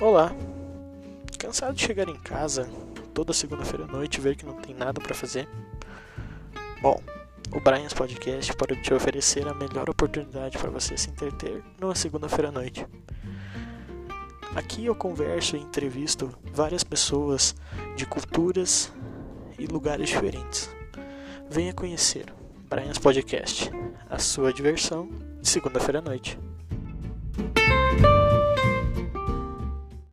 Olá! Cansado de chegar em casa toda segunda-feira à noite e ver que não tem nada para fazer? Bom, o Brian's Podcast pode te oferecer a melhor oportunidade para você se entreter numa segunda-feira à noite. Aqui eu converso e entrevisto várias pessoas de culturas e lugares diferentes. Venha conhecer Brian's Podcast, a sua diversão de segunda-feira à noite.